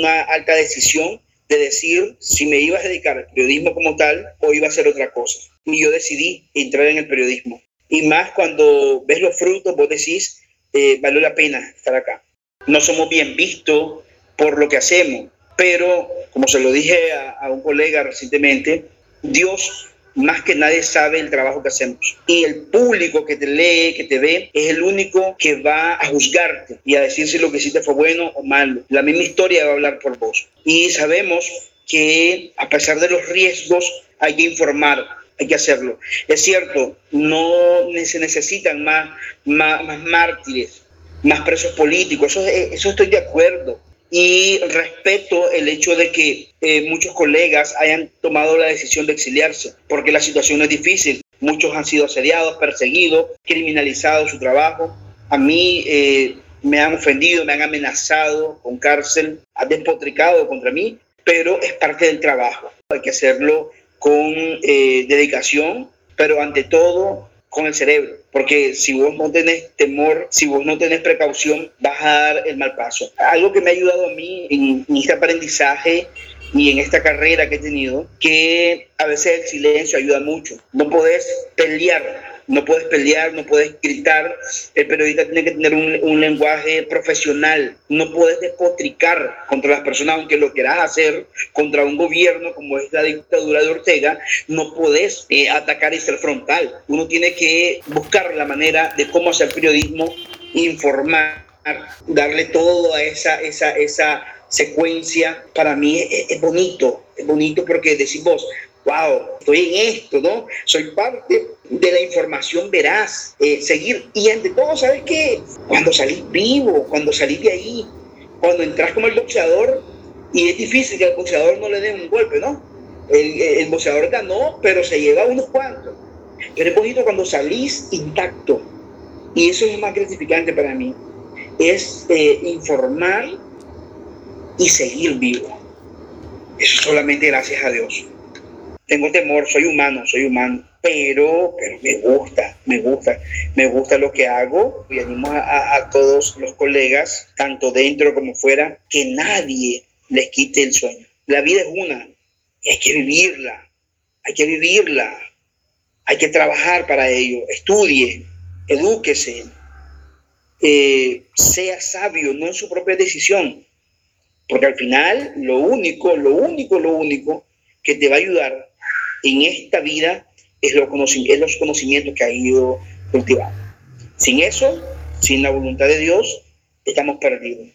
una alta decisión de decir si me iba a dedicar al periodismo como tal o iba a hacer otra cosa. Y yo decidí entrar en el periodismo. Y más cuando ves los frutos, vos decís, eh, valió la pena estar acá. No somos bien vistos por lo que hacemos, pero como se lo dije a, a un colega recientemente, Dios más que nadie sabe el trabajo que hacemos. Y el público que te lee, que te ve, es el único que va a juzgarte y a decir si lo que hiciste fue bueno o malo. La misma historia va a hablar por vos. Y sabemos que a pesar de los riesgos hay que informar, hay que hacerlo. Es cierto, no se necesitan más, más, más mártires, más presos políticos, eso, eso estoy de acuerdo y respeto el hecho de que eh, muchos colegas hayan tomado la decisión de exiliarse, porque la situación es difícil. Muchos han sido asediados, perseguidos, criminalizados su trabajo. A mí eh, me han ofendido, me han amenazado con cárcel, han despotricado contra mí, pero es parte del trabajo. Hay que hacerlo con eh, dedicación, pero ante todo con el cerebro, porque si vos no tenés temor, si vos no tenés precaución, vas a dar el mal paso. Algo que me ha ayudado a mí en, este aprendizaje y en esta carrera que he tenido, que a veces el silencio ayuda mucho. No podés pelear no puedes pelear, no puedes gritar. El periodista tiene que tener un, lenguaje profesional. No puedes despotricar contra las personas, aunque lo quieras hacer contra un gobierno como es la dictadura de Ortega. No puedes eh, atacar y ser frontal. Uno tiene que buscar la manera de cómo hacer periodismo, informar, darle todo a esa, esa, esa secuencia. Para mí es bonito, es bonito porque decís vos, wow, estoy en esto, ¿no? Soy parte de la información veraz, eh, seguir. Y entre todo, ¿sabes qué? Cuando salís vivo, cuando salís de ahí, cuando entras como el boxeador, y es difícil que el boxeador no le dé un golpe, ¿no? El, boxeador ganó, pero se lleva unos cuantos. Pero es bonito cuando salís intacto. Y eso es más gratificante para mí. Es eh, informar y seguir vivo. Eso solamente gracias a Dios tengo temor, soy humano, soy humano, pero, pero me gusta, me gusta, me gusta lo que hago y animo a, todos los colegas, tanto dentro como fuera, que nadie les quite el sueño. La vida es una hay que vivirla, hay que vivirla, hay que trabajar para ello, estudie, edúquese, eh, sea sabio, no en su propia decisión, porque al final lo único, lo único, lo único que te va a ayudar en esta vida es, lo es los conocimientos que ha ido cultivando. Sin eso, sin la voluntad de Dios, estamos perdidos.